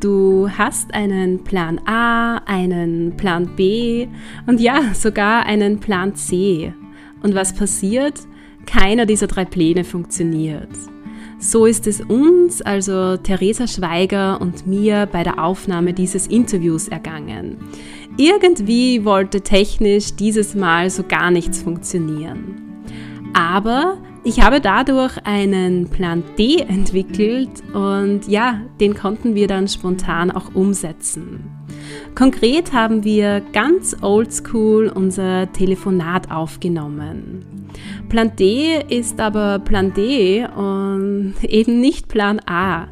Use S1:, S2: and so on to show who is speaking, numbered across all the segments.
S1: Du hast einen Plan A, einen Plan B und ja, sogar einen Plan C. Und was passiert? Keiner dieser drei Pläne funktioniert. So ist es uns, also Theresa Schweiger und mir bei der Aufnahme dieses Interviews ergangen. Irgendwie wollte technisch dieses Mal so gar nichts funktionieren. Aber ich habe dadurch einen Plan D entwickelt und ja, den konnten wir dann spontan auch umsetzen. Konkret haben wir ganz oldschool unser Telefonat aufgenommen. Plan D ist aber Plan D und eben nicht Plan A.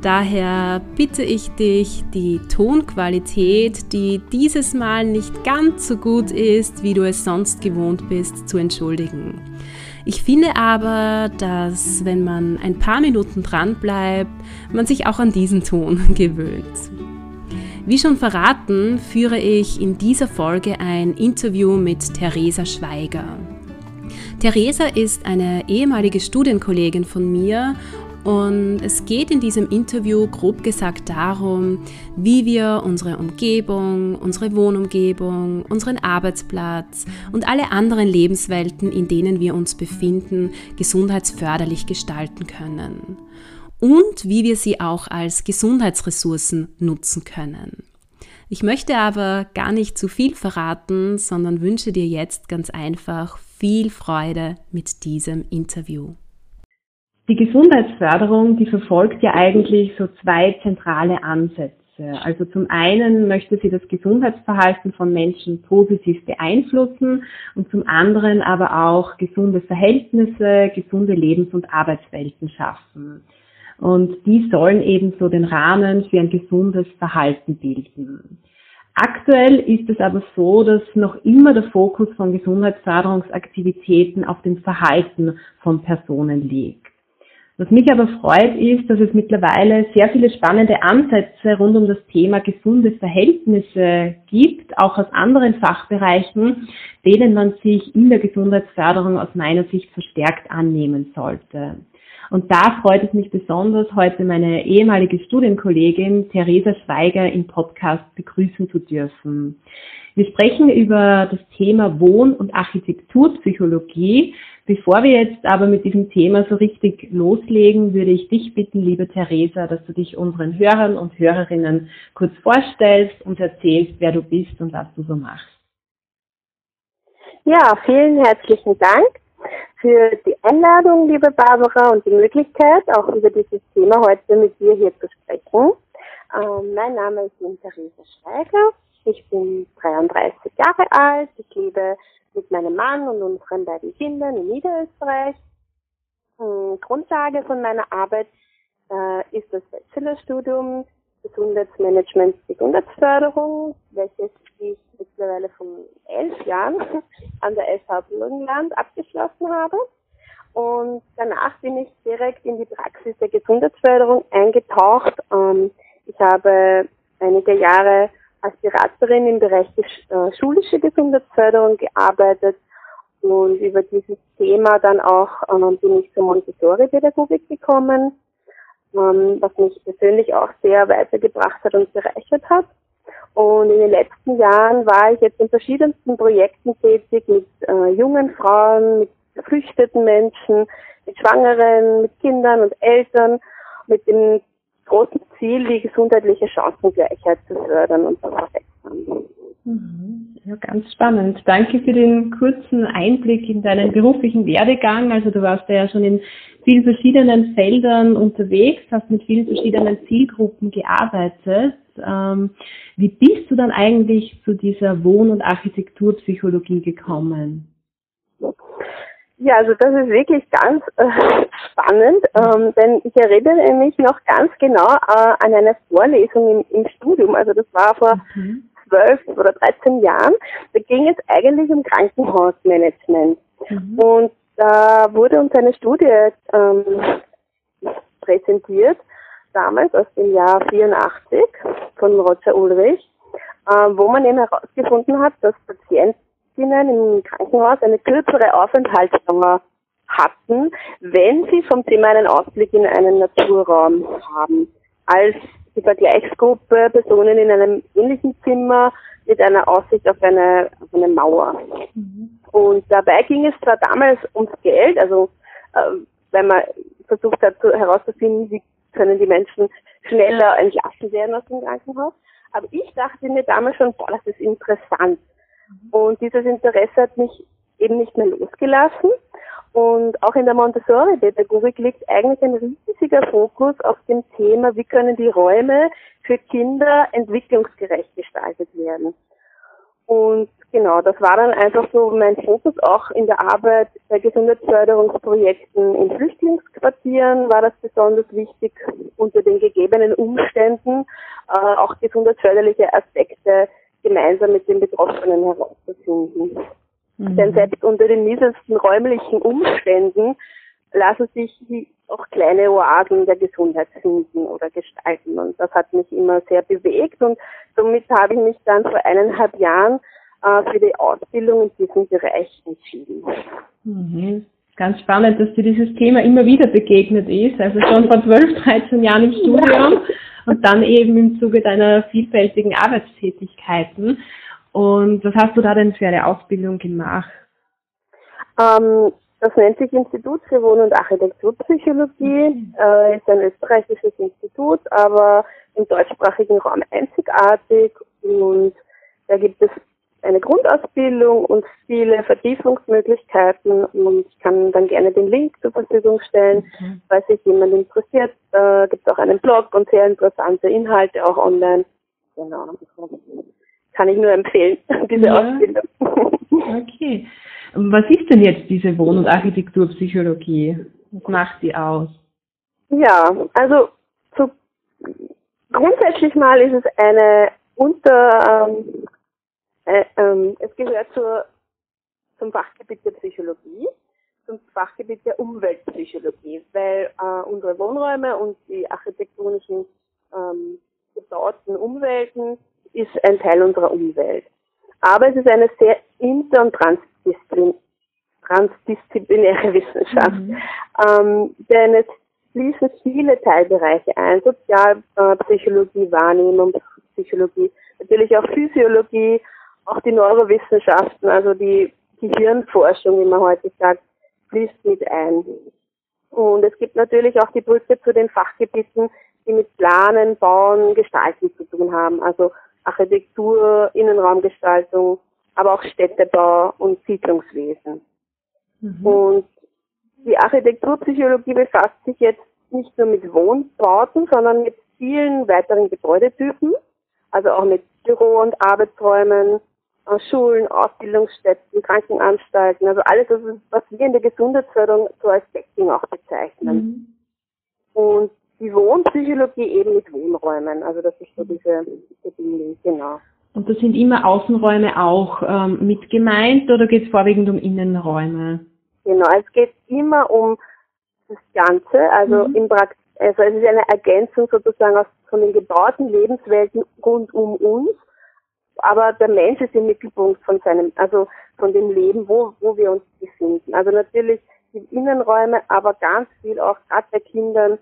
S1: Daher bitte ich dich, die Tonqualität, die dieses Mal nicht ganz so gut ist, wie du es sonst gewohnt bist, zu entschuldigen. Ich finde aber, dass wenn man ein paar Minuten dran bleibt, man sich auch an diesen Ton gewöhnt. Wie schon verraten, führe ich in dieser Folge ein Interview mit Theresa Schweiger. Theresa ist eine ehemalige Studienkollegin von mir und es geht in diesem Interview grob gesagt darum, wie wir unsere Umgebung, unsere Wohnumgebung, unseren Arbeitsplatz und alle anderen Lebenswelten, in denen wir uns befinden, gesundheitsförderlich gestalten können. Und wie wir sie auch als Gesundheitsressourcen nutzen können. Ich möchte aber gar nicht zu viel verraten, sondern wünsche dir jetzt ganz einfach viel Freude mit diesem Interview.
S2: Die Gesundheitsförderung, die verfolgt ja eigentlich so zwei zentrale Ansätze. Also zum einen möchte sie das Gesundheitsverhalten von Menschen positiv beeinflussen und zum anderen aber auch gesunde Verhältnisse, gesunde Lebens- und Arbeitswelten schaffen. Und die sollen eben so den Rahmen für ein gesundes Verhalten bilden. Aktuell ist es aber so, dass noch immer der Fokus von Gesundheitsförderungsaktivitäten auf dem Verhalten von Personen liegt. Was mich aber freut, ist, dass es mittlerweile sehr viele spannende Ansätze rund um das Thema gesunde Verhältnisse gibt, auch aus anderen Fachbereichen, denen man sich in der Gesundheitsförderung aus meiner Sicht verstärkt annehmen sollte. Und da freut es mich besonders, heute meine ehemalige Studienkollegin Theresa Schweiger im Podcast begrüßen zu dürfen. Wir sprechen über das Thema Wohn- und Architekturpsychologie, Bevor wir jetzt aber mit diesem Thema so richtig loslegen, würde ich dich bitten, liebe Theresa, dass du dich unseren Hörern und Hörerinnen kurz vorstellst und erzählst, wer du bist und was du so machst.
S3: Ja, vielen herzlichen Dank für die Einladung, liebe Barbara, und die Möglichkeit, auch über dieses Thema heute mit dir hier zu sprechen. Ähm, mein Name ist Theresa Schweiger. Ich bin 33 Jahre alt. Ich lebe mit meinem Mann und unseren beiden Kindern in Niederösterreich. Hm, Grundlage von meiner Arbeit äh, ist das Bachelorstudium Gesundheitsmanagement, Gesundheitsförderung, welches ich mittlerweile von elf Jahren an der FH Burgenland abgeschlossen habe. Und danach bin ich direkt in die Praxis der Gesundheitsförderung eingetaucht. Ähm, ich habe einige Jahre als Beraterin im Bereich äh, schulische Gesundheitsförderung gearbeitet und über dieses Thema dann auch ähm, bin ich zur Montessori-Pädagogik gekommen, ähm, was mich persönlich auch sehr weitergebracht hat und bereichert hat. Und in den letzten Jahren war ich jetzt in verschiedensten Projekten tätig mit äh, jungen Frauen, mit geflüchteten Menschen, mit Schwangeren, mit Kindern und Eltern, mit dem großen Ziel, die gesundheitliche Chancengleichheit zu fördern und zu verbessern.
S2: Mhm. Ja, ganz spannend. Danke für den kurzen Einblick in deinen beruflichen Werdegang. Also du warst ja schon in vielen verschiedenen Feldern unterwegs, hast mit vielen verschiedenen Zielgruppen gearbeitet. Ähm, wie bist du dann eigentlich zu dieser Wohn- und Architekturpsychologie gekommen?
S3: Ja, also das ist wirklich ganz äh, spannend, ähm, denn ich erinnere mich noch ganz genau äh, an eine Vorlesung im, im, Studium. Also das war vor mhm. zwölf mhm. oder 13 Jahren. Da ging es eigentlich um Krankenhausmanagement. Mhm. Und da wurde uns eine Studie ähm, präsentiert, damals aus dem Jahr 84 von Roger Ulrich, äh, wo man eben herausgefunden hat, dass Patienten im Krankenhaus eine kürzere Aufenthaltsdauer hatten, wenn sie vom Zimmer einen Ausblick in einen Naturraum haben, als die Vergleichsgruppe Personen in einem ähnlichen Zimmer mit einer Aussicht auf eine, auf eine Mauer. Mhm. Und dabei ging es zwar damals ums Geld, also äh, wenn man versucht hat zu, herauszufinden, wie können die Menschen schneller entlassen werden aus dem Krankenhaus, aber ich dachte mir damals schon, boah, das ist interessant. Und dieses Interesse hat mich eben nicht mehr losgelassen. Und auch in der Montessori-Pädagogik liegt eigentlich ein riesiger Fokus auf dem Thema, wie können die Räume für Kinder entwicklungsgerecht gestaltet werden. Und genau, das war dann einfach so mein Fokus auch in der Arbeit bei Gesundheitsförderungsprojekten in Flüchtlingsquartieren war das besonders wichtig, unter den gegebenen Umständen äh, auch gesundheitsförderliche Aspekte gemeinsam mit den Betroffenen herauszufinden. Mhm. Denn selbst unter den miesesten räumlichen Umständen lassen sich auch kleine Oasen der Gesundheit finden oder gestalten. Und das hat mich immer sehr bewegt und somit habe ich mich dann vor eineinhalb Jahren äh, für die Ausbildung in diesem Bereich entschieden.
S2: Mhm. Ganz spannend, dass dir dieses Thema immer wieder begegnet ist, also schon vor 12, 13 Jahren im Studium ja. Und dann eben im Zuge deiner vielfältigen Arbeitstätigkeiten. Und was hast du da denn für eine Ausbildung gemacht?
S3: Ähm, das nennt sich Institut für Wohn- und Architekturpsychologie, mhm. äh, ist ein österreichisches Institut, aber im deutschsprachigen Raum einzigartig und da gibt es eine Grundausbildung und viele Vertiefungsmöglichkeiten und ich kann dann gerne den Link zur Verfügung stellen, mhm. falls sich jemand interessiert. Da gibt es auch einen Blog und sehr interessante Inhalte auch online. Genau. Kann ich nur empfehlen, diese ja. Ausbildung.
S2: Okay. Was ist denn jetzt diese Wohn- und Architekturpsychologie? Was macht die aus?
S3: Ja, also so grundsätzlich mal ist es eine unter ähm, äh, ähm, es gehört zur, zum Fachgebiet der Psychologie, zum Fachgebiet der Umweltpsychologie, weil äh, unsere Wohnräume und die architektonischen ähm, gebauten Umwelten ist ein Teil unserer Umwelt. Aber es ist eine sehr inter- und transdisziplin transdisziplinäre Wissenschaft, mhm. ähm, denn es fließen viele Teilbereiche ein, Sozialpsychologie, Wahrnehmung, Psychologie, natürlich auch Physiologie, auch die Neurowissenschaften, also die Gehirnforschung, wie man heute sagt, fließt mit ein. Und es gibt natürlich auch die Brücke zu den Fachgebieten, die mit Planen, Bauen, Gestalten zu tun haben. Also Architektur, Innenraumgestaltung, aber auch Städtebau und Siedlungswesen. Mhm. Und die Architekturpsychologie befasst sich jetzt nicht nur mit Wohnbauten, sondern mit vielen weiteren Gebäudetypen, also auch mit Büro- und Arbeitsräumen, Schulen, Ausbildungsstätten, Krankenanstalten, also alles, was wir in der Gesundheitsförderung so als Setting auch bezeichnen. Mhm. Und die Wohnpsychologie eben mit Wohnräumen, also das ist so diese Verbindung, genau.
S2: Und da sind immer Außenräume auch ähm, mit gemeint oder geht es vorwiegend um Innenräume?
S3: Genau, es geht immer um das Ganze, also mhm. im Prax also es ist eine Ergänzung sozusagen aus, von den gebauten Lebenswelten rund um uns aber der Mensch ist im Mittelpunkt von seinem, also von dem Leben, wo, wo wir uns befinden. Also natürlich die Innenräume, aber ganz viel auch gerade bei Kindern,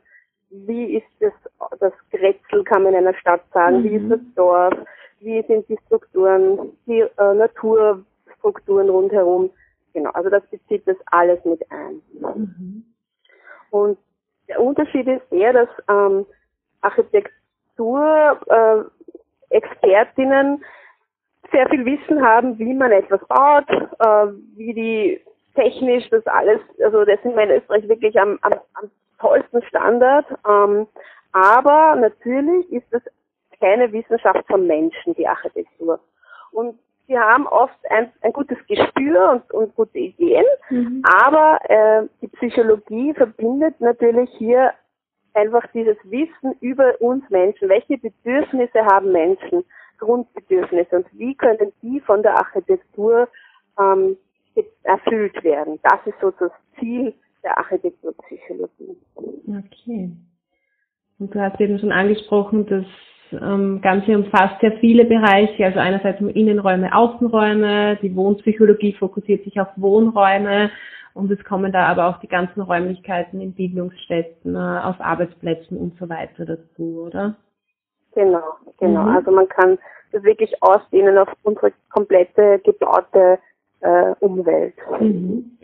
S3: wie ist das, das Grätzl, kann man in einer Stadt sagen, mhm. wie ist mhm. das Dorf, wie sind die Strukturen, die äh, Naturstrukturen rundherum. Genau, also das bezieht das alles mit ein. Mhm. Und der Unterschied ist der, dass ähm, Architektur äh, Expertinnen sehr viel Wissen haben, wie man etwas baut, äh, wie die technisch das alles, also das sind wir in Österreich wirklich am, am, am tollsten Standard. Ähm, aber natürlich ist es keine Wissenschaft von Menschen, die Architektur. Und sie haben oft ein, ein gutes Gespür und, und gute Ideen, mhm. aber äh, die Psychologie verbindet natürlich hier einfach dieses Wissen über uns Menschen. Welche Bedürfnisse haben Menschen? Grundbedürfnisse und wie können die von der Architektur ähm, erfüllt werden? Das ist so das Ziel der Architekturpsychologie.
S2: Okay. Und du hast eben schon angesprochen, das ähm, Ganze umfasst ja viele Bereiche, also einerseits Innenräume, Außenräume, die Wohnpsychologie fokussiert sich auf Wohnräume und es kommen da aber auch die ganzen Räumlichkeiten in Bildungsstätten, äh, auf Arbeitsplätzen und so weiter dazu, oder?
S3: Genau, genau. Mhm. Also man kann das wirklich ausdehnen auf unsere komplette gebaute äh, Umwelt.
S2: Mhm.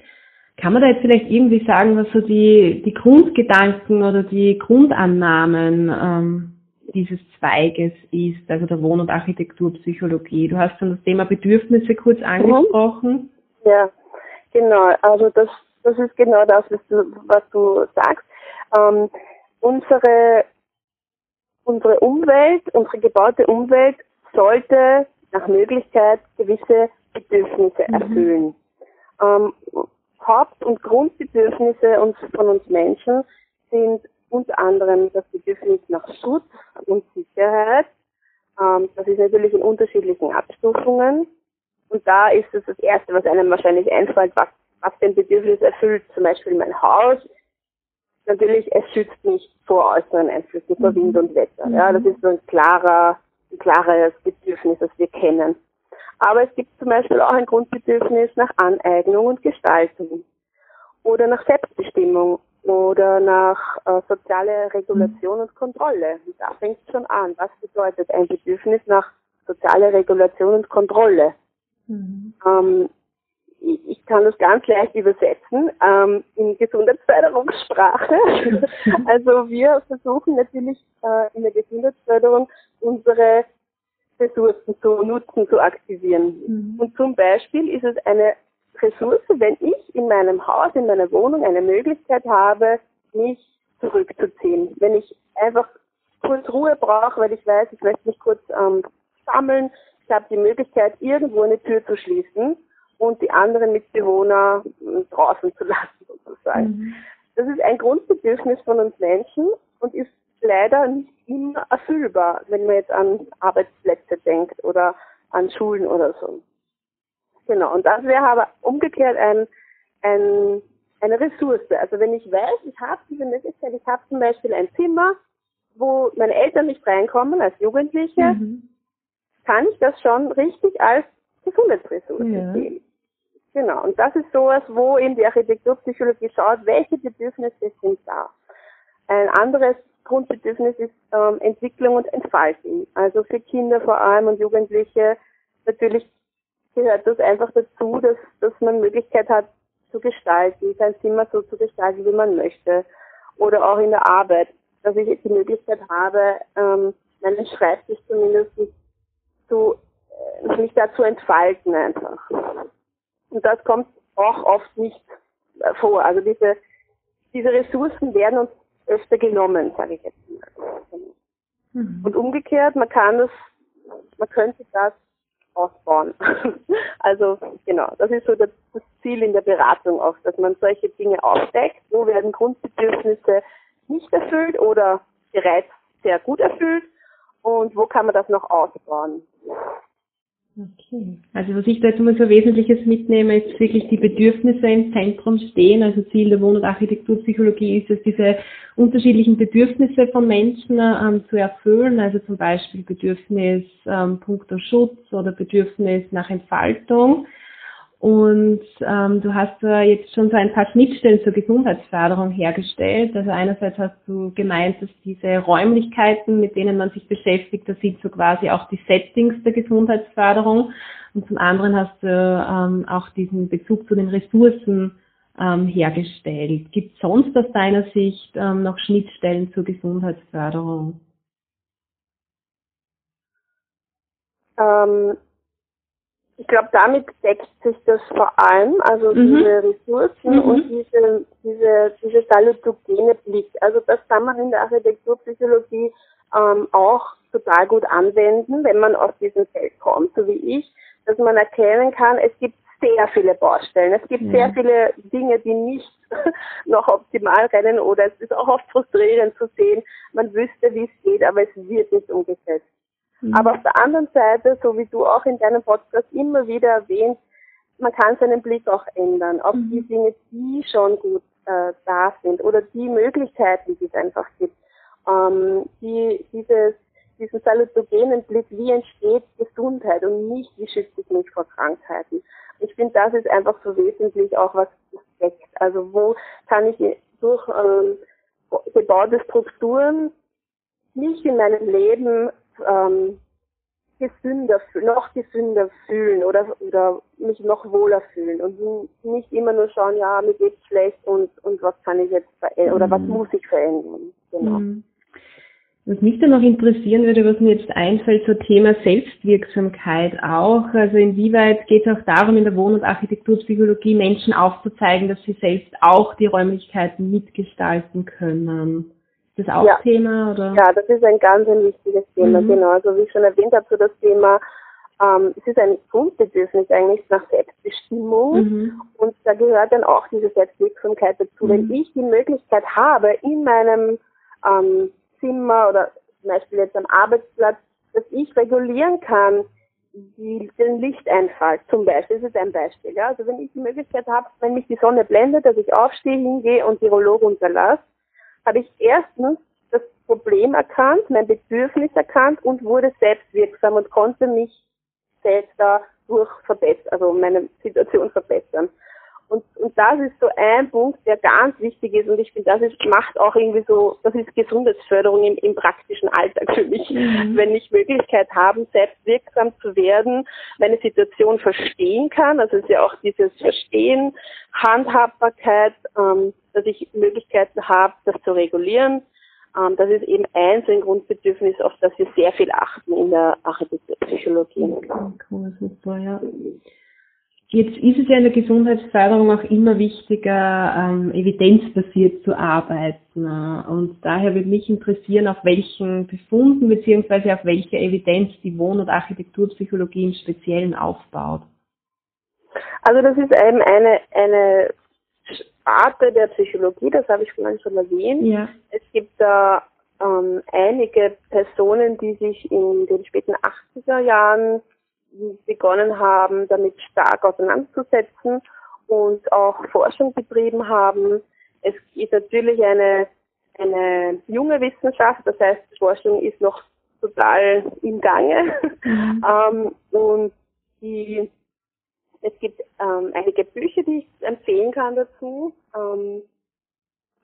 S2: Kann man da jetzt vielleicht irgendwie sagen, was so die, die Grundgedanken oder die Grundannahmen ähm, dieses Zweiges ist, also der Wohn- und Architekturpsychologie? Du hast schon das Thema Bedürfnisse kurz mhm. angesprochen.
S3: Ja, genau. Also das, das ist genau das, was du, was du sagst. Ähm, unsere, unsere Umwelt, unsere gebaute Umwelt sollte nach Möglichkeit gewisse Bedürfnisse mhm. erfüllen. Ähm, Haupt- und Grundbedürfnisse uns, von uns Menschen sind unter anderem das Bedürfnis nach Schutz und Sicherheit. Ähm, das ist natürlich in unterschiedlichen Abstufungen. Und da ist es das Erste, was einem wahrscheinlich einfällt, was, was den Bedürfnis erfüllt. Zum Beispiel mein Haus. Natürlich, es schützt mich vor äußeren Einflüssen, vor Wind und Wetter. Ja, das ist so ein klarer, ein klares Bedürfnis, das wir kennen. Aber es gibt zum Beispiel auch ein Grundbedürfnis nach Aneignung und Gestaltung oder nach Selbstbestimmung oder nach äh, soziale Regulation und Kontrolle. Und da fängt es schon an. Was bedeutet ein Bedürfnis nach soziale Regulation und Kontrolle? Mhm. Ähm, ich, ich, kann das ganz leicht übersetzen ähm, in Gesundheitsförderungssprache. also wir versuchen natürlich äh, in der Gesundheitsförderung unsere Ressourcen zu nutzen, zu aktivieren. Mhm. Und zum Beispiel ist es eine Ressource, wenn ich in meinem Haus, in meiner Wohnung eine Möglichkeit habe, mich zurückzuziehen. Wenn ich einfach kurz Ruhe brauche, weil ich weiß, ich möchte mich kurz ähm, sammeln, ich habe die Möglichkeit, irgendwo eine Tür zu schließen und die anderen Mitbewohner hm, draußen zu lassen, sozusagen. Mhm. Das ist ein Grundbedürfnis von uns Menschen und ist leider nicht immer erfüllbar, wenn man jetzt an Arbeitsplätze denkt oder an Schulen oder so. Genau, und das wäre aber umgekehrt ein, ein, eine Ressource. Also wenn ich weiß, ich habe diese Möglichkeit, ich habe zum Beispiel ein Zimmer, wo meine Eltern nicht reinkommen als Jugendliche, mhm. kann ich das schon richtig als Gesundheitsressource ja. sehen. Genau, und das ist sowas, wo eben die Architekturpsychologie schaut, welche Bedürfnisse sind da. Ein anderes Grundbedürfnis ist ähm, Entwicklung und Entfalten. Also für Kinder vor allem und Jugendliche natürlich gehört das einfach dazu, dass, dass man Möglichkeit hat zu gestalten, sein Zimmer so zu gestalten, wie man möchte. Oder auch in der Arbeit, dass ich die Möglichkeit habe, ähm, meinen Schreibtisch zumindest zu, äh, mich da zu entfalten einfach. Und das kommt auch oft nicht äh, vor. Also diese, diese Ressourcen werden uns öfter genommen, sage ich jetzt mal. Mhm. Und umgekehrt, man kann das, man könnte das ausbauen. also genau, das ist so das, das, Ziel in der Beratung auch, dass man solche Dinge aufdeckt, wo werden Grundbedürfnisse nicht erfüllt oder bereits sehr gut erfüllt und wo kann man das noch ausbauen.
S2: Okay. Also was ich da jetzt mal so Wesentliches mitnehme, ist wirklich die Bedürfnisse im Zentrum stehen. Also Ziel der Wohn- und Architekturpsychologie ist es, diese unterschiedlichen Bedürfnisse von Menschen ähm, zu erfüllen. Also zum Beispiel Bedürfnis ähm, punkto Schutz oder Bedürfnis nach Entfaltung. Und ähm, du hast äh, jetzt schon so ein paar Schnittstellen zur Gesundheitsförderung hergestellt. Also einerseits hast du gemeint, dass diese Räumlichkeiten, mit denen man sich beschäftigt, das sind so quasi auch die Settings der Gesundheitsförderung. Und zum anderen hast du ähm, auch diesen Bezug zu den Ressourcen ähm, hergestellt. Gibt es sonst aus deiner Sicht ähm, noch Schnittstellen zur Gesundheitsförderung?
S3: Ähm, ich glaube, damit deckt sich das vor allem, also mhm. diese Ressourcen mhm. und diese, diese, diese salutogene Blick. Also das kann man in der Architekturpsychologie ähm, auch total gut anwenden, wenn man aus diesem Feld kommt, so wie ich, dass man erkennen kann, es gibt sehr viele Baustellen. Es gibt ja. sehr viele Dinge, die nicht noch optimal rennen oder es ist auch oft frustrierend zu sehen, man wüsste, wie es geht, aber es wird nicht umgesetzt. Mhm. Aber auf der anderen Seite, so wie du auch in deinem Podcast immer wieder erwähnst, man kann seinen Blick auch ändern auf mhm. die Dinge, die schon gut äh, da sind oder die Möglichkeiten, die es einfach gibt. Ähm, die, dieses, diesen salutogenen Blick, wie entsteht Gesundheit und nicht, wie schütze ich mich vor Krankheiten. Ich finde, das ist einfach so wesentlich auch, was deckt. Also wo kann ich durch ähm, gebaute Strukturen mich in meinem Leben ähm, gesünder, noch gesünder fühlen oder, oder mich noch wohler fühlen und nicht immer nur schauen, ja, mir geht's schlecht und, und was kann ich jetzt verändern oder was mhm. muss ich verändern. Genau. Mhm.
S2: Was mich dann noch interessieren würde, was mir jetzt einfällt, so Thema Selbstwirksamkeit auch. Also inwieweit geht es auch darum, in der Wohn- und Architekturpsychologie Menschen aufzuzeigen, dass sie selbst auch die Räumlichkeiten mitgestalten können? Ist das auch ja. Thema? Oder?
S3: Ja, das ist ein ganz ein wichtiges Thema, mhm. genau. Also wie ich schon erwähnt habe, so das Thema, ähm, es ist ein Grundbedürfnis eigentlich nach Selbstbestimmung mhm. und da gehört dann auch diese Selbstwirksamkeit dazu. Mhm. Wenn ich die Möglichkeit habe, in meinem ähm, Zimmer oder zum Beispiel jetzt am Arbeitsplatz, dass ich regulieren kann, die, den Lichteinfall zum Beispiel, das ist ein Beispiel. Ja? Also wenn ich die Möglichkeit habe, wenn mich die Sonne blendet, dass ich aufstehe, hingehe und die Rollo runterlasse, habe ich erstens das Problem erkannt, mein Bedürfnis erkannt und wurde selbstwirksam und konnte mich selbst dadurch verbessern, also meine Situation verbessern. Und, und das ist so ein Punkt, der ganz wichtig ist und ich finde, das ist, macht auch irgendwie so, das ist Gesundheitsförderung im, im praktischen Alltag für mich. Mhm. Wenn ich Möglichkeit habe, selbst wirksam zu werden, meine Situation verstehen kann, also es ist ja auch dieses Verstehen, Handhabbarkeit, ähm, dass ich Möglichkeiten habe, das zu regulieren. Ähm, das ist eben eins ein Grundbedürfnis, auf das wir sehr viel achten in der Architekturpsychologie.
S2: Cool, super, ja. Jetzt ist es ja in der Gesundheitsförderung auch immer wichtiger, ähm, evidenzbasiert zu arbeiten. Und daher würde mich interessieren, auf welchen Befunden beziehungsweise auf welche Evidenz die Wohn- und Architekturpsychologie im Speziellen aufbaut.
S3: Also das ist eben eine, eine Sparte der Psychologie, das habe ich vorhin schon erwähnt. Ja. Es gibt da ähm, einige Personen, die sich in den späten 80er Jahren begonnen haben, damit stark auseinanderzusetzen und auch Forschung betrieben haben. Es ist natürlich eine, eine junge Wissenschaft, das heißt, Forschung ist noch total im Gange. Mhm. ähm, und die, es gibt ähm, einige Bücher, die ich empfehlen kann dazu. Ähm,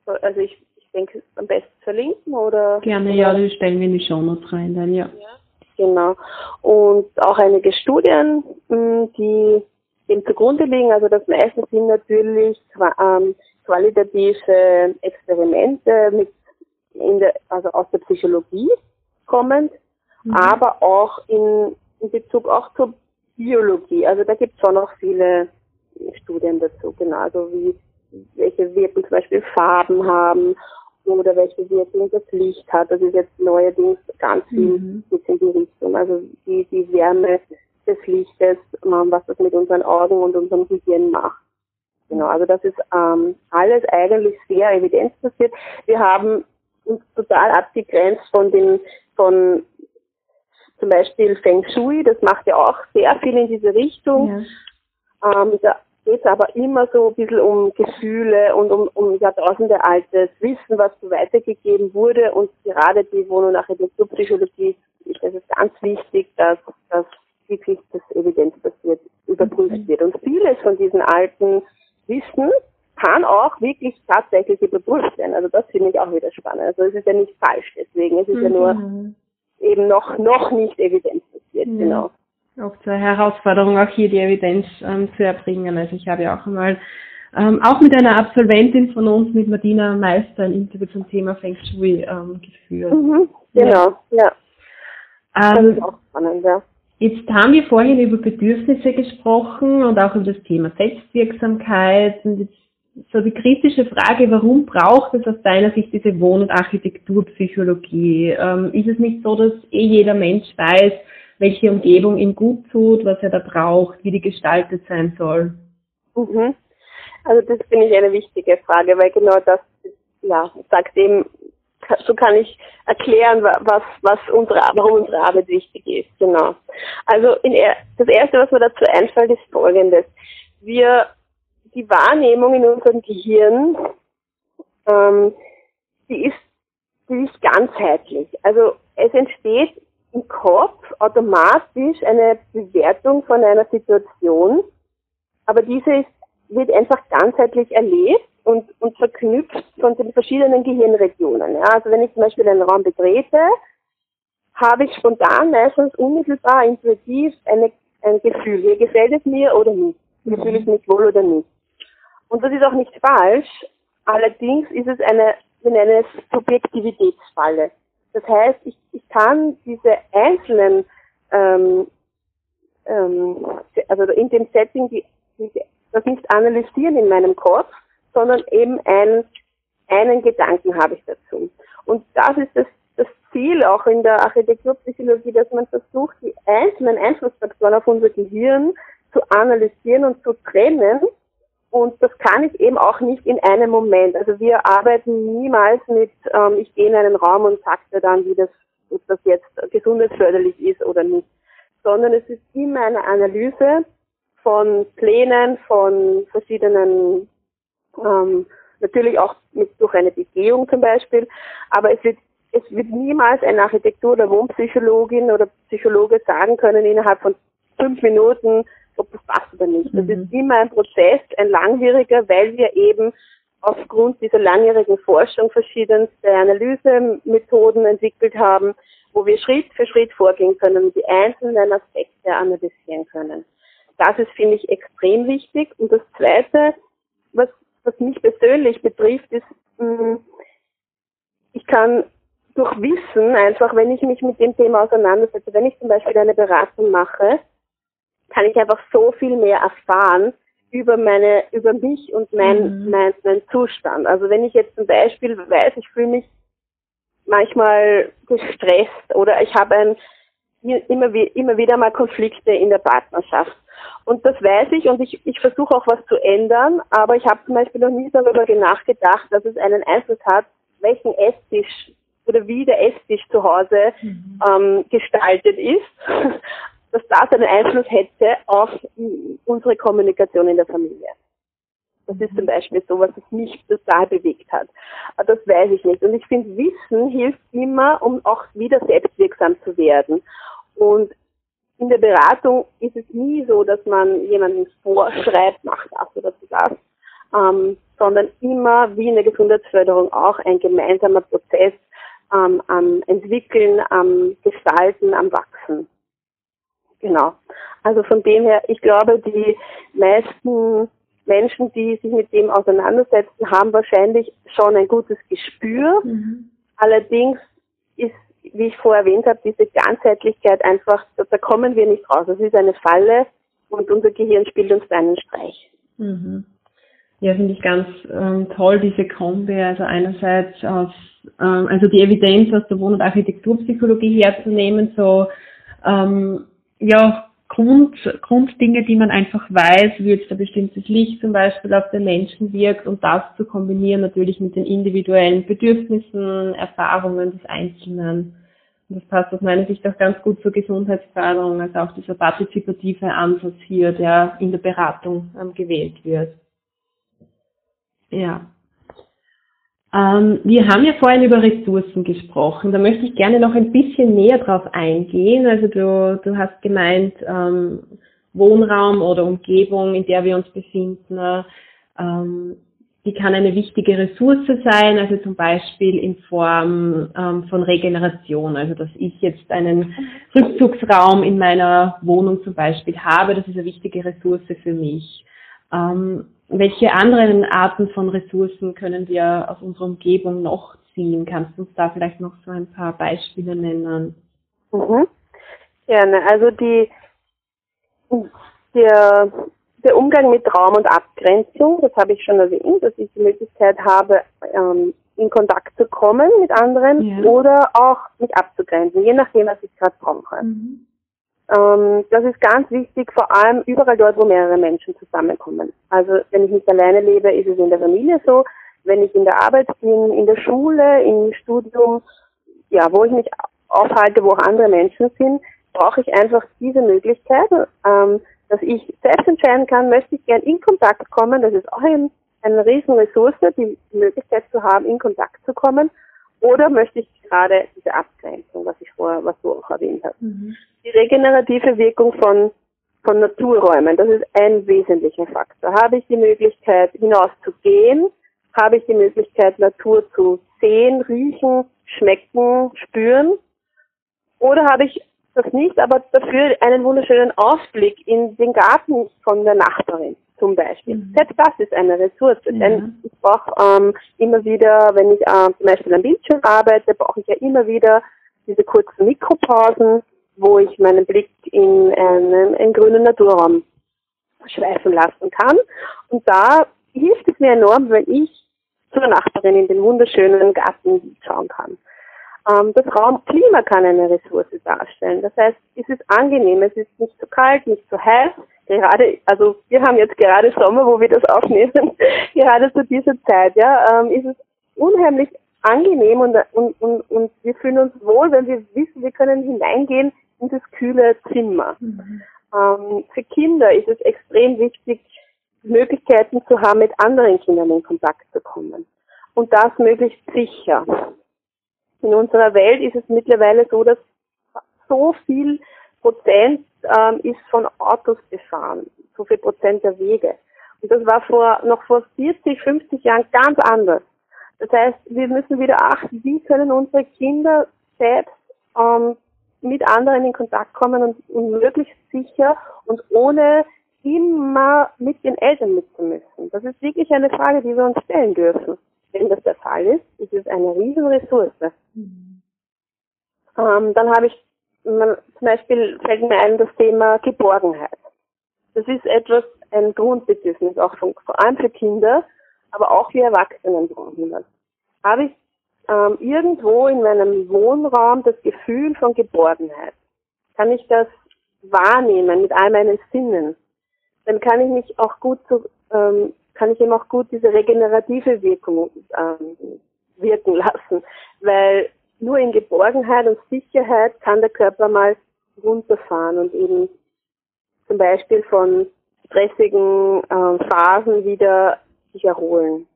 S3: also ich, ich denke, am besten verlinken oder?
S2: Gerne, ja, die stellen wir in die Show Notes rein dann, ja. ja.
S3: Genau. Und auch einige Studien, hm, die dem zugrunde liegen. Also das meiste sind natürlich ähm, qualitative Experimente mit in der, also aus der Psychologie kommend, mhm. aber auch in, in Bezug auch zur Biologie. Also da gibt es schon noch viele Studien dazu, genau, also wie welche Wirkung zum Beispiel Farben haben oder welche Wirkung das Licht hat. Das ist jetzt neuerdings ganz viel mhm. in die Richtung. Also die, die Wärme des Lichtes, ähm, was das mit unseren Augen und unserem Gehirn macht. Genau, also das ist ähm, alles eigentlich sehr evidenzbasiert. Wir haben uns total abgegrenzt von den von zum Beispiel Feng Shui, das macht ja auch sehr viel in diese Richtung. Ja. Ähm, da geht es aber immer so ein bisschen um Gefühle und um, um Jahrtausende altes Wissen, was so weitergegeben wurde. Und gerade die Wohn- und Architekturpsychologie ist es ganz wichtig, dass, dass wirklich das evidenzbasiert überprüft okay. wird. Und vieles von diesen alten Wissen kann auch wirklich tatsächlich überprüft werden. Also das finde ich auch wieder spannend. Also es ist ja nicht falsch deswegen. Es ist mhm. ja nur mhm. eben noch, noch nicht evidenzbasiert, mhm. genau.
S2: Auch zur Herausforderung, auch hier die Evidenz ähm, zu erbringen. Also ich habe ja auch einmal ähm, auch mit einer Absolventin von uns, mit Martina Meister, ein Interview zum Thema Feng Shui ähm, geführt.
S3: Mhm, genau, ja. ja. Ähm, das ist auch spannend, ja.
S2: Jetzt haben wir vorhin über Bedürfnisse gesprochen und auch über das Thema Selbstwirksamkeit. Und jetzt so die kritische Frage, warum braucht es aus deiner Sicht diese Wohn- und Architekturpsychologie? Ähm, ist es nicht so, dass eh jeder Mensch weiß, welche Umgebung ihm gut tut, was er da braucht, wie die gestaltet sein soll?
S3: Mhm. Also das finde ich eine wichtige Frage, weil genau das, ja, sagt eben, so kann ich erklären, was, was unsere, warum unsere Arbeit wichtig ist. Genau. Also in, das erste, was mir dazu einfällt, ist Folgendes: Wir die Wahrnehmung in unserem Gehirn, ähm, die ist, die ist ganzheitlich. Also es entsteht im Kopf automatisch eine Bewertung von einer Situation, aber diese ist, wird einfach ganzheitlich erlebt und, und verknüpft von den verschiedenen Gehirnregionen. Ja, also wenn ich zum Beispiel einen Raum betrete, habe ich spontan meistens unmittelbar intuitiv eine, ein Gefühl, hier gefällt es mir oder nicht, hier fühle ich mich wohl oder nicht. Und das ist auch nicht falsch. Allerdings ist es eine, wir nennen es Subjektivitätsfalle. Das heißt, ich, ich kann diese einzelnen, ähm, ähm, also in dem Setting, die, die, das nicht analysieren in meinem Kopf, sondern eben ein, einen Gedanken habe ich dazu. Und das ist das, das Ziel auch in der Architekturpsychologie, dass man versucht, die einzelnen Einflussfaktoren auf unser Gehirn zu analysieren und zu trennen und das kann ich eben auch nicht in einem Moment. Also wir arbeiten niemals mit, ähm, ich gehe in einen Raum und sagte dann, wie das, ob das jetzt gesundheitsförderlich ist oder nicht. Sondern es ist immer eine Analyse von Plänen, von verschiedenen, ähm, natürlich auch mit, durch eine Begehung zum Beispiel. Aber es wird, es wird niemals eine Architektur- oder Wohnpsychologin oder Psychologe sagen können innerhalb von fünf Minuten, ob das passt oder nicht. Das mhm. ist immer ein Prozess, ein langwieriger, weil wir eben aufgrund dieser langjährigen Forschung verschiedenste Analysemethoden entwickelt haben, wo wir Schritt für Schritt vorgehen können und die einzelnen Aspekte analysieren können. Das ist, finde ich, extrem wichtig. Und das Zweite, was, was mich persönlich betrifft, ist, mm, ich kann durch Wissen einfach, wenn ich mich mit dem Thema auseinandersetze, wenn ich zum Beispiel eine Beratung mache, kann ich einfach so viel mehr erfahren über meine, über mich und mein, mhm. mein, mein Zustand. Also wenn ich jetzt zum Beispiel weiß, ich fühle mich manchmal gestresst oder ich habe ein, immer, immer wieder mal Konflikte in der Partnerschaft. Und das weiß ich und ich, ich versuche auch was zu ändern, aber ich habe zum Beispiel noch nie darüber nachgedacht, dass es einen Einfluss hat, welchen Esstisch oder wie der Esstisch zu Hause mhm. ähm, gestaltet ist. Dass das einen Einfluss hätte auf unsere Kommunikation in der Familie. Das ist zum Beispiel so, was mich total bewegt hat. Aber das weiß ich nicht. Und ich finde, Wissen hilft immer, um auch wieder selbstwirksam zu werden. Und in der Beratung ist es nie so, dass man jemanden vorschreibt, mach das oder das, ähm, sondern immer, wie in der Gesundheitsförderung, auch ein gemeinsamer Prozess ähm, am Entwickeln, am Gestalten, am Wachsen. Genau. Also von dem her, ich glaube, die meisten Menschen, die sich mit dem auseinandersetzen, haben wahrscheinlich schon ein gutes Gespür. Mhm. Allerdings ist, wie ich vorher erwähnt habe, diese Ganzheitlichkeit einfach, da kommen wir nicht raus. Es ist eine Falle und unser Gehirn spielt uns einen Streich.
S2: Mhm. Ja, finde ich ganz ähm, toll, diese Kombi. Also einerseits aus, ähm, also die Evidenz aus der Wohn- und Architekturpsychologie herzunehmen, so ähm, ja, Grund, Grunddinge, die man einfach weiß, wie jetzt ein bestimmtes Licht zum Beispiel auf den Menschen wirkt und das zu kombinieren natürlich mit den individuellen Bedürfnissen, Erfahrungen des Einzelnen das passt aus meiner Sicht auch ganz gut zur Gesundheitsförderung, also auch dieser partizipative Ansatz hier, der in der Beratung ähm, gewählt wird. Ja. Ähm, wir haben ja vorhin über Ressourcen gesprochen. Da möchte ich gerne noch ein bisschen näher drauf eingehen. Also du, du hast gemeint, ähm, Wohnraum oder Umgebung, in der wir uns befinden, ähm, die kann eine wichtige Ressource sein, also zum Beispiel in Form ähm, von Regeneration, also dass ich jetzt einen Rückzugsraum in meiner Wohnung zum Beispiel habe, das ist eine wichtige Ressource für mich. Ähm, welche anderen Arten von Ressourcen können wir aus unserer Umgebung noch ziehen? Kannst du uns da vielleicht noch so ein paar Beispiele nennen?
S3: Mhm. Gerne. Also die der der Umgang mit Raum und Abgrenzung, das habe ich schon erwähnt, dass ich die Möglichkeit habe, ähm, in Kontakt zu kommen mit anderen ja. oder auch mich abzugrenzen, je nachdem, was ich gerade brauche. Mhm. Ähm, das ist ganz wichtig, vor allem überall dort, wo mehrere Menschen zusammenkommen. Also wenn ich nicht alleine lebe, ist es in der Familie so. Wenn ich in der Arbeit bin, in der Schule, im Studium, ja, wo ich mich aufhalte, wo auch andere Menschen sind, brauche ich einfach diese Möglichkeit, ähm, dass ich selbst entscheiden kann, möchte ich gern in Kontakt kommen. Das ist auch ein, eine Riesenressource, die, die Möglichkeit zu haben, in Kontakt zu kommen. Oder möchte ich gerade diese Abgrenzung, was ich vorher, was du auch erwähnt hast. Mhm. Die regenerative Wirkung von, von Naturräumen, das ist ein wesentlicher Faktor. Habe ich die Möglichkeit, hinauszugehen? Habe ich die Möglichkeit, Natur zu sehen, riechen, schmecken, spüren? Oder habe ich das nicht, aber dafür einen wunderschönen Ausblick in den Garten von der Nachbarin zum Beispiel. Mhm. Selbst das ist eine Ressource, ja. denn ich brauche ähm, immer wieder, wenn ich äh, zum Beispiel am Bildschirm arbeite, brauche ich ja immer wieder diese kurzen Mikropausen, wo ich meinen Blick in einen, einen grünen Naturraum schweifen lassen kann. Und da hilft es mir enorm, wenn ich zur Nachbarin in den wunderschönen Garten schauen kann. Ähm, das Raumklima kann eine Ressource darstellen. Das heißt, es ist angenehm, es ist nicht zu kalt, nicht zu heiß. Gerade, also wir haben jetzt gerade Sommer, wo wir das aufnehmen, gerade zu dieser Zeit, ja, ähm, ist es unheimlich angenehm und, und, und, und wir fühlen uns wohl, wenn wir wissen, wir können hineingehen in das kühle Zimmer. Mhm. Ähm, für Kinder ist es extrem wichtig, Möglichkeiten zu haben, mit anderen Kindern in Kontakt zu kommen. Und das möglichst sicher in unserer Welt ist es mittlerweile so, dass so viel Prozent ähm, ist von Autos befahren, so viel Prozent der Wege. Und das war vor, noch vor 40, 50 Jahren ganz anders. Das heißt, wir müssen wieder achten, wie können unsere Kinder selbst ähm, mit anderen in Kontakt kommen und, und möglichst sicher und ohne immer mit den Eltern mitzumüssen. Das ist wirklich eine Frage, die wir uns stellen dürfen. Wenn das der Fall ist, ist es eine Riesenressource. Mhm. Ähm, dann habe ich, man, zum Beispiel fällt mir ein das Thema Geborgenheit. Das ist etwas, ein Grundbedürfnis, auch von, vor allem für Kinder, aber auch wir Erwachsenen brauchen. Habe ich ähm, irgendwo in meinem Wohnraum das Gefühl von Geborgenheit? Kann ich das wahrnehmen mit all meinen Sinnen? Dann kann ich mich auch gut zu, ähm, kann ich eben auch gut diese regenerative Wirkung ähm, wirken lassen, weil nur in Geborgenheit und Sicherheit kann der Körper mal runterfahren und eben zum Beispiel von stressigen äh, Phasen wieder sich erholen.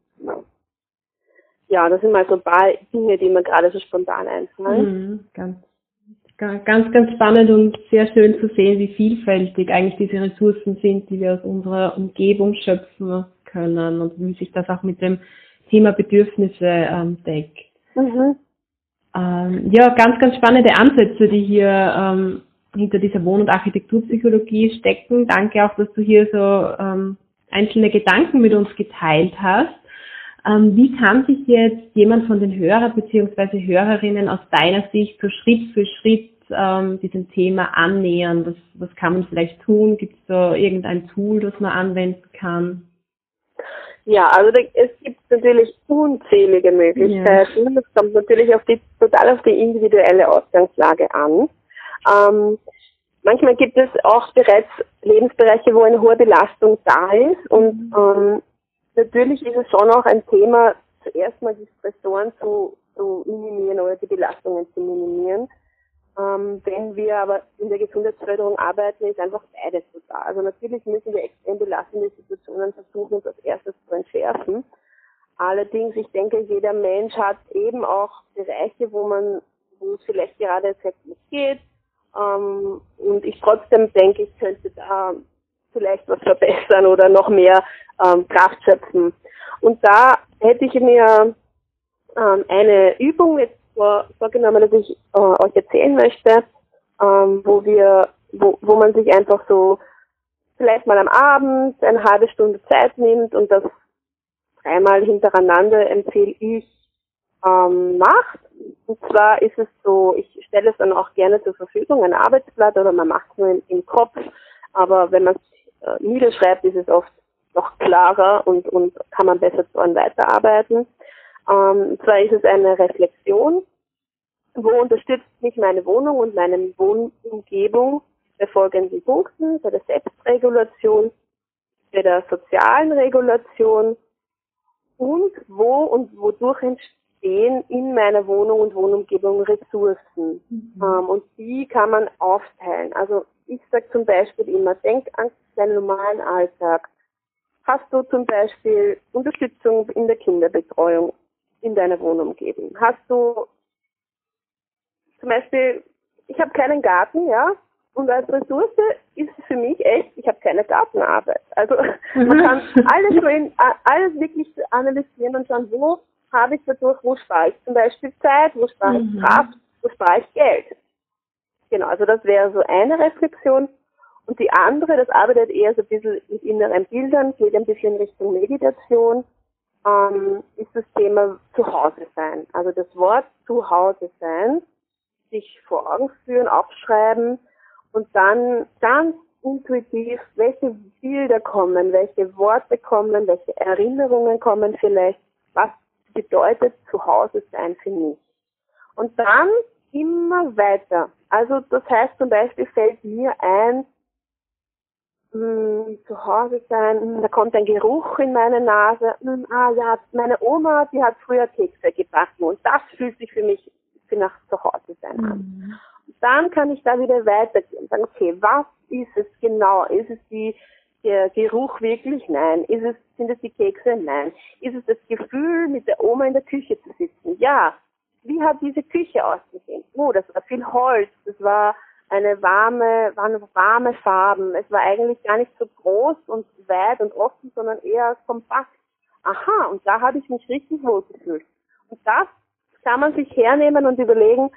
S3: Ja, das sind mal so ein paar Dinge, die mir gerade so spontan einfallen.
S2: Mhm, ganz, ganz, ganz spannend und sehr schön zu sehen, wie vielfältig eigentlich diese Ressourcen sind, die wir aus unserer Umgebung schöpfen können und wie sich das auch mit dem Thema Bedürfnisse ähm, deckt. Mhm. Ähm, ja, ganz, ganz spannende Ansätze, die hier ähm, hinter dieser Wohn- und Architekturpsychologie stecken. Danke auch, dass du hier so ähm, einzelne Gedanken mit uns geteilt hast. Ähm, wie kann sich jetzt jemand von den Hörer bzw. Hörerinnen aus deiner Sicht so Schritt für Schritt ähm, diesem Thema annähern? Was, was kann man vielleicht tun? Gibt es da irgendein Tool, das man anwenden kann?
S3: Ja, also es gibt natürlich unzählige Möglichkeiten. Ja. Das kommt natürlich auf die, total auf die individuelle Ausgangslage an. Ähm, manchmal gibt es auch bereits Lebensbereiche, wo eine hohe Belastung da ist und mhm. ähm, natürlich ist es schon auch ein Thema, zuerst mal die Stressoren zu, zu minimieren oder die Belastungen zu minimieren. Ähm, wenn wir aber in der Gesundheitsförderung arbeiten, ist einfach beides so da. Also natürlich müssen wir extrem belastende Situationen versuchen, als erstes zu entschärfen. Allerdings, ich denke, jeder Mensch hat eben auch Bereiche, wo man, wo es vielleicht gerade jetzt nicht geht. Ähm, und ich trotzdem denke, ich könnte da vielleicht was verbessern oder noch mehr ähm, Kraft schöpfen. Und da hätte ich mir ähm, eine Übung jetzt vor, vorgenommen, dass ich äh, euch erzählen möchte, ähm, wo wir, wo, wo man sich einfach so vielleicht mal am Abend eine halbe Stunde Zeit nimmt und das dreimal hintereinander empfehle ich ähm, macht. Und zwar ist es so, ich stelle es dann auch gerne zur Verfügung, ein Arbeitsblatt oder man macht es nur im, im Kopf, aber wenn man es äh, niederschreibt, ist es oft noch klarer und, und kann man besser daran weiterarbeiten. Ähm, zwar ist es eine Reflexion, wo unterstützt mich meine Wohnung und meine Wohnumgebung bei folgenden Punkten, bei der Selbstregulation, bei der sozialen Regulation und wo und wodurch entstehen in meiner Wohnung und Wohnumgebung Ressourcen. Mhm. Ähm, und die kann man aufteilen. Also ich sage zum Beispiel immer, denk an deinen normalen Alltag. Hast du zum Beispiel Unterstützung in der Kinderbetreuung in deiner Wohnumgebung? Hast du zum Beispiel, ich habe keinen Garten, ja, und als Ressource ist es für mich echt, ich habe keine Gartenarbeit. Also man kann alles so in, alles wirklich analysieren und schauen, wo habe ich dadurch, wo spare ich zum Beispiel Zeit, wo spare ich mhm. Kraft, wo spare ich Geld. Genau, also das wäre so eine Reflexion. Und die andere, das arbeitet eher so ein bisschen mit inneren Bildern, geht ein bisschen Richtung Meditation ähm, ist das Thema Zuhause sein. Also das Wort Zuhause sein, sich vor Augen führen, aufschreiben und dann ganz intuitiv, welche Bilder kommen, welche Worte kommen, welche Erinnerungen kommen vielleicht, was bedeutet Zuhause sein für mich. Und dann immer weiter. Also das heißt zum Beispiel fällt mir ein, mh, zu Hause sein, mh, da kommt ein Geruch in meine Nase, mh, ah ja, meine Oma, die hat früher Kekse gebacken und das fühlt sich für mich für nach zu Hause sein an. Mhm. dann kann ich da wieder weitergehen und sagen, okay, was ist es genau? Ist es die, der Geruch wirklich? Nein. Ist es, sind es die Kekse? Nein. Ist es das Gefühl, mit der Oma in der Küche zu sitzen? Ja. Wie hat diese Küche ausgesehen? Oh, das war viel Holz, das war eine warme, waren warme Farben. Es war eigentlich gar nicht so groß und weit und offen, sondern eher kompakt. Aha, und da habe ich mich richtig wohl gefühlt. Und das kann man sich hernehmen und überlegen,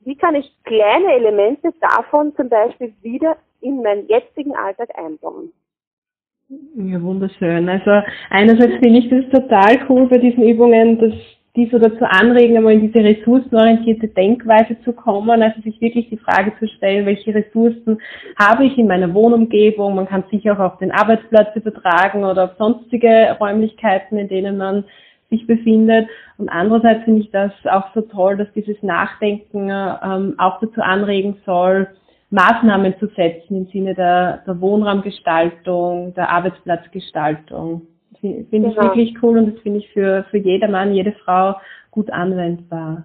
S3: wie kann ich kleine Elemente davon zum Beispiel wieder in meinen jetzigen Alltag einbauen.
S2: Ja, wunderschön. Also einerseits finde ich das total cool bei diesen Übungen, dass die so dazu anregen, einmal in diese ressourcenorientierte Denkweise zu kommen, also sich wirklich die Frage zu stellen, welche Ressourcen habe ich in meiner Wohnumgebung. Man kann sich auch auf den Arbeitsplatz übertragen oder auf sonstige Räumlichkeiten, in denen man sich befindet. Und andererseits finde ich das auch so toll, dass dieses Nachdenken ähm, auch dazu anregen soll, Maßnahmen zu setzen im Sinne der, der Wohnraumgestaltung, der Arbeitsplatzgestaltung. Finde genau. ich wirklich cool und das finde ich für, für jedermann, jede Frau gut anwendbar.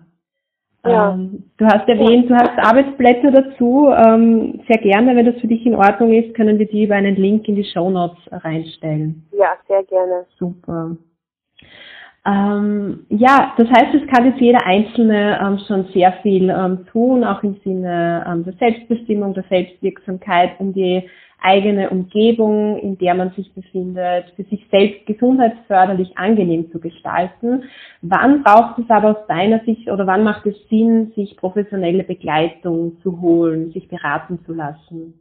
S2: Ja. Ähm, du hast erwähnt, du hast Arbeitsblätter dazu. Ähm, sehr gerne, wenn das für dich in Ordnung ist, können wir die über einen Link in die Show Notes reinstellen.
S3: Ja, sehr gerne.
S2: Super. Ähm, ja, das heißt, es kann jetzt jeder Einzelne ähm, schon sehr viel ähm, tun, auch im Sinne ähm, der Selbstbestimmung, der Selbstwirksamkeit, um die eigene Umgebung, in der man sich befindet, für sich selbst gesundheitsförderlich angenehm zu gestalten. Wann braucht es aber aus deiner Sicht oder wann macht es Sinn, sich professionelle Begleitung zu holen, sich beraten zu lassen?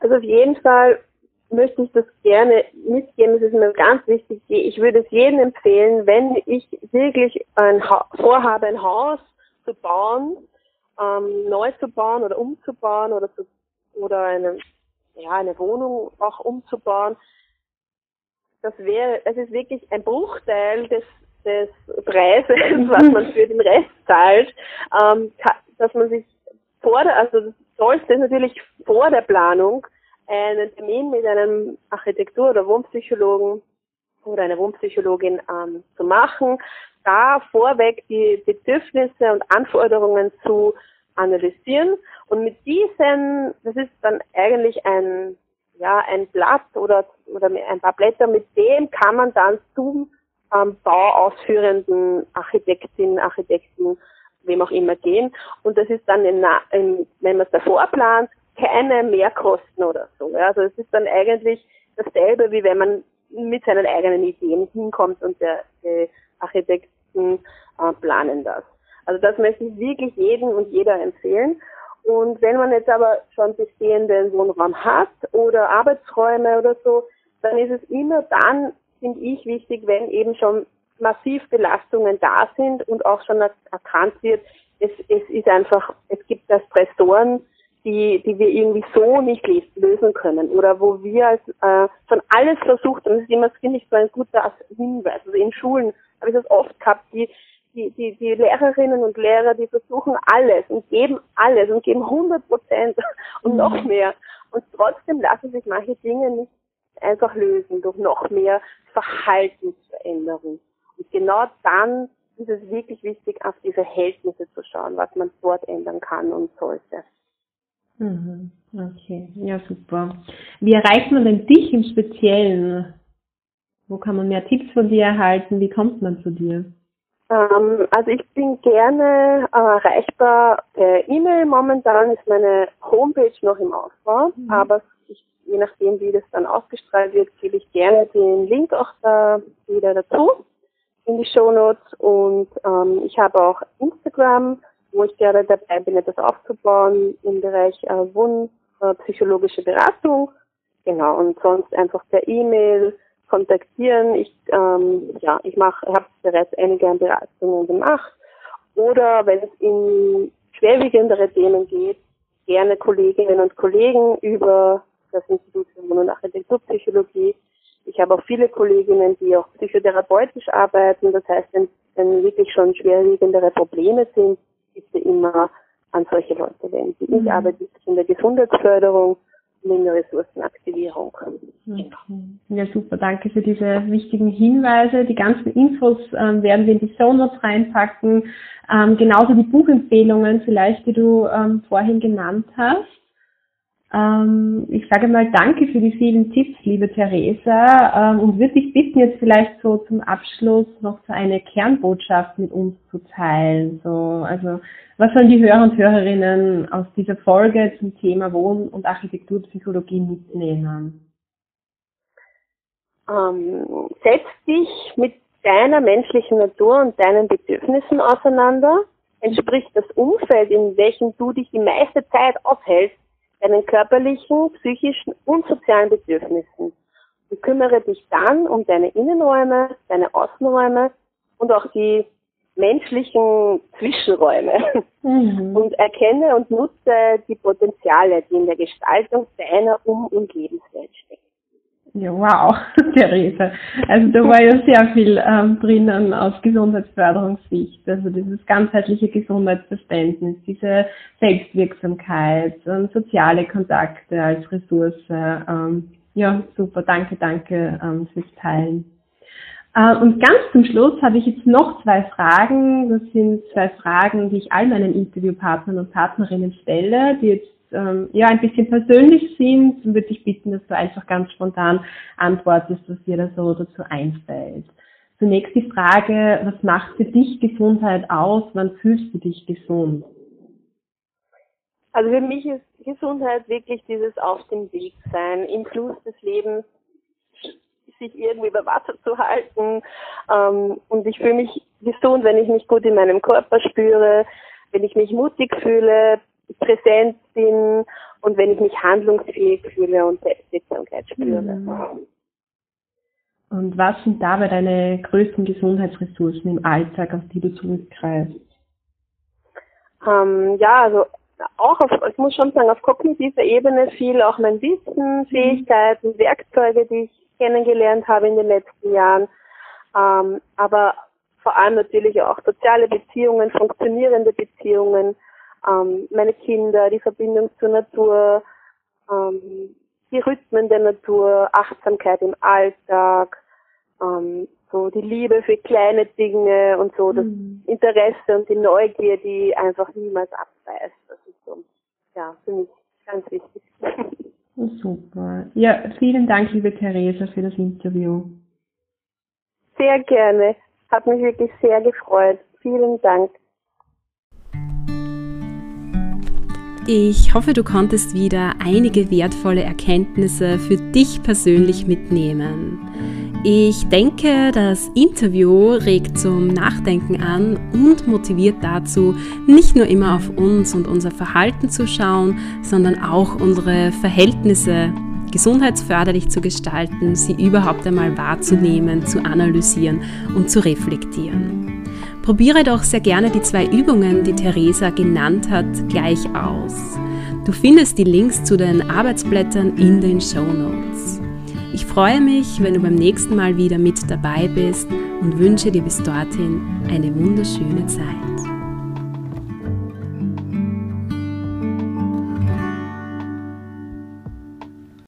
S3: Also auf jeden Fall möchte ich das gerne mitgeben. Es ist mir ganz wichtig. Ich würde es jedem empfehlen, wenn ich wirklich ein ha vorhabe, ein Haus zu bauen, ähm, neu zu bauen oder umzubauen oder zu, oder eine, ja, eine Wohnung auch umzubauen. Das wäre, es ist wirklich ein Bruchteil des, des Preises, was man für den Rest zahlt, ähm, dass man sich vor der, also das sollte natürlich vor der Planung einen Termin mit einem Architektur- oder Wohnpsychologen oder einer Wohnpsychologin ähm, zu machen, da vorweg die Bedürfnisse und Anforderungen zu analysieren und mit diesen, das ist dann eigentlich ein, ja, ein Blatt oder, oder ein paar Blätter, mit dem kann man dann zum ähm, bauausführenden Architektin, Architekten, wem auch immer gehen. Und das ist dann, in, in, wenn man es davor plant, keine Mehrkosten oder so. Ja. Also es ist dann eigentlich dasselbe, wie wenn man mit seinen eigenen Ideen hinkommt und der, der Architekten äh, planen das. Also das möchte ich wirklich jedem und jeder empfehlen. Und wenn man jetzt aber schon bestehenden Wohnraum hat oder Arbeitsräume oder so, dann ist es immer dann, finde ich, wichtig, wenn eben schon massiv Belastungen da sind und auch schon erkannt wird, es, es ist einfach, es gibt da Stressoren, die, die wir irgendwie so nicht lösen können oder wo wir als, äh, schon alles versucht und das ist immer, finde ich, so ein guter Hinweis. Also in Schulen habe ich das oft gehabt, die, die, die, die Lehrerinnen und Lehrer, die versuchen alles und geben alles und geben 100 Prozent und noch mhm. mehr. Und trotzdem lassen sich manche Dinge nicht einfach lösen durch noch mehr Verhaltensveränderung. Und genau dann ist es wirklich wichtig, auf die Verhältnisse zu schauen, was man dort ändern kann und sollte.
S2: Mhm. Okay, ja super. Wie erreicht man denn dich im Speziellen? Wo kann man mehr Tipps von dir erhalten? Wie kommt man zu dir?
S3: Ähm, also ich bin gerne äh, erreichbar per E-Mail. Momentan ist meine Homepage noch im Aufbau, mhm. aber ich, je nachdem, wie das dann ausgestrahlt wird, gebe ich gerne den Link auch da wieder dazu in die Show Notes und ähm, ich habe auch Instagram wo ich gerade dabei bin, etwas aufzubauen im Bereich äh, Wohnpsychologische äh, Beratung. Genau, und sonst einfach per E-Mail kontaktieren. Ich, ähm, ja, ich mache, habe bereits einige Beratungen gemacht. Oder wenn es in schwerwiegendere Themen geht, gerne Kolleginnen und Kollegen über das Institut für Wohn- und Architekturpsychologie. Ich habe auch viele Kolleginnen, die auch psychotherapeutisch arbeiten. Das heißt, wenn, wenn wirklich schon schwerwiegendere Probleme sind, bitte immer an solche Leute wenden. Ich mhm. arbeite in der Gesundheitsförderung Ressourcenaktivierung.
S2: Okay. Ja, super. Danke für diese wichtigen Hinweise. Die ganzen Infos ähm, werden wir in die Show Notes reinpacken. Ähm, genauso die Buchempfehlungen vielleicht, die du ähm, vorhin genannt hast. Ähm, ich sage mal danke für die vielen Tipps, liebe Theresa, ähm, und würde dich bitten, jetzt vielleicht so zum Abschluss noch so eine Kernbotschaft mit uns zu teilen. So, also was sollen die Hörer und Hörerinnen aus dieser Folge zum Thema Wohn- und Architekturpsychologie mitnehmen?
S3: Ähm, setz dich mit deiner menschlichen Natur und deinen Bedürfnissen auseinander. Entspricht das Umfeld, in welchem du dich die meiste Zeit aufhältst, deinen körperlichen, psychischen und sozialen Bedürfnissen und kümmere dich dann um deine Innenräume, deine Außenräume und auch die menschlichen Zwischenräume mhm. und erkenne und nutze die Potenziale, die in der Gestaltung deiner Um- und Lebenswelt stecken.
S2: Ja, wow, Therese. Also da war ja sehr viel ähm, drinnen aus Gesundheitsförderungssicht. Also dieses ganzheitliche Gesundheitsverständnis, diese Selbstwirksamkeit, ähm, soziale Kontakte als Ressource. Ähm, ja, super, danke, danke ähm, fürs Teilen. Äh, und ganz zum Schluss habe ich jetzt noch zwei Fragen. Das sind zwei Fragen, die ich all meinen Interviewpartnern und Partnerinnen stelle, die jetzt ähm, ja ein bisschen persönlich sind, würde ich bitten, dass du einfach ganz spontan antwortest, was dir da so dazu einfällt. Zunächst die Frage, was macht für dich Gesundheit aus? Wann fühlst du dich gesund?
S3: Also für mich ist Gesundheit wirklich dieses auf dem Weg sein, im Fluss des Lebens sich irgendwie über Wasser zu halten. Ähm, und ich fühle mich gesund, wenn ich mich gut in meinem Körper spüre, wenn ich mich mutig fühle, präsent bin und wenn ich mich handlungsfähig fühle und Selbstwirksamkeit spüre. Mhm.
S2: Und was sind dabei deine größten Gesundheitsressourcen im Alltag, auf die du zurückgreifst?
S3: Ähm, ja, also auch auf, ich muss schon sagen, auf kognitiver Ebene viel auch mein Wissen, mhm. Fähigkeiten, Werkzeuge, die ich kennengelernt habe in den letzten Jahren. Ähm, aber vor allem natürlich auch soziale Beziehungen, funktionierende Beziehungen, ähm, meine Kinder, die Verbindung zur Natur, ähm, die Rhythmen der Natur, Achtsamkeit im Alltag, ähm, so die Liebe für kleine Dinge und so das mhm. Interesse und die Neugier, die einfach niemals abreißt. ja für mich ganz wichtig.
S2: Super. Ja, vielen Dank, liebe Theresa, für das Interview.
S3: Sehr gerne. Hat mich wirklich sehr gefreut. Vielen Dank.
S1: Ich hoffe, du konntest wieder einige wertvolle Erkenntnisse für dich persönlich mitnehmen. Ich denke, das Interview regt zum Nachdenken an und motiviert dazu, nicht nur immer auf uns und unser Verhalten zu schauen, sondern auch unsere Verhältnisse gesundheitsförderlich zu gestalten, sie überhaupt einmal wahrzunehmen, zu analysieren und zu reflektieren. Probiere doch sehr gerne die zwei Übungen, die Theresa genannt hat, gleich aus. Du findest die Links zu den Arbeitsblättern in den Show Notes. Ich freue mich, wenn du beim nächsten Mal wieder mit dabei bist und wünsche dir bis dorthin eine wunderschöne Zeit.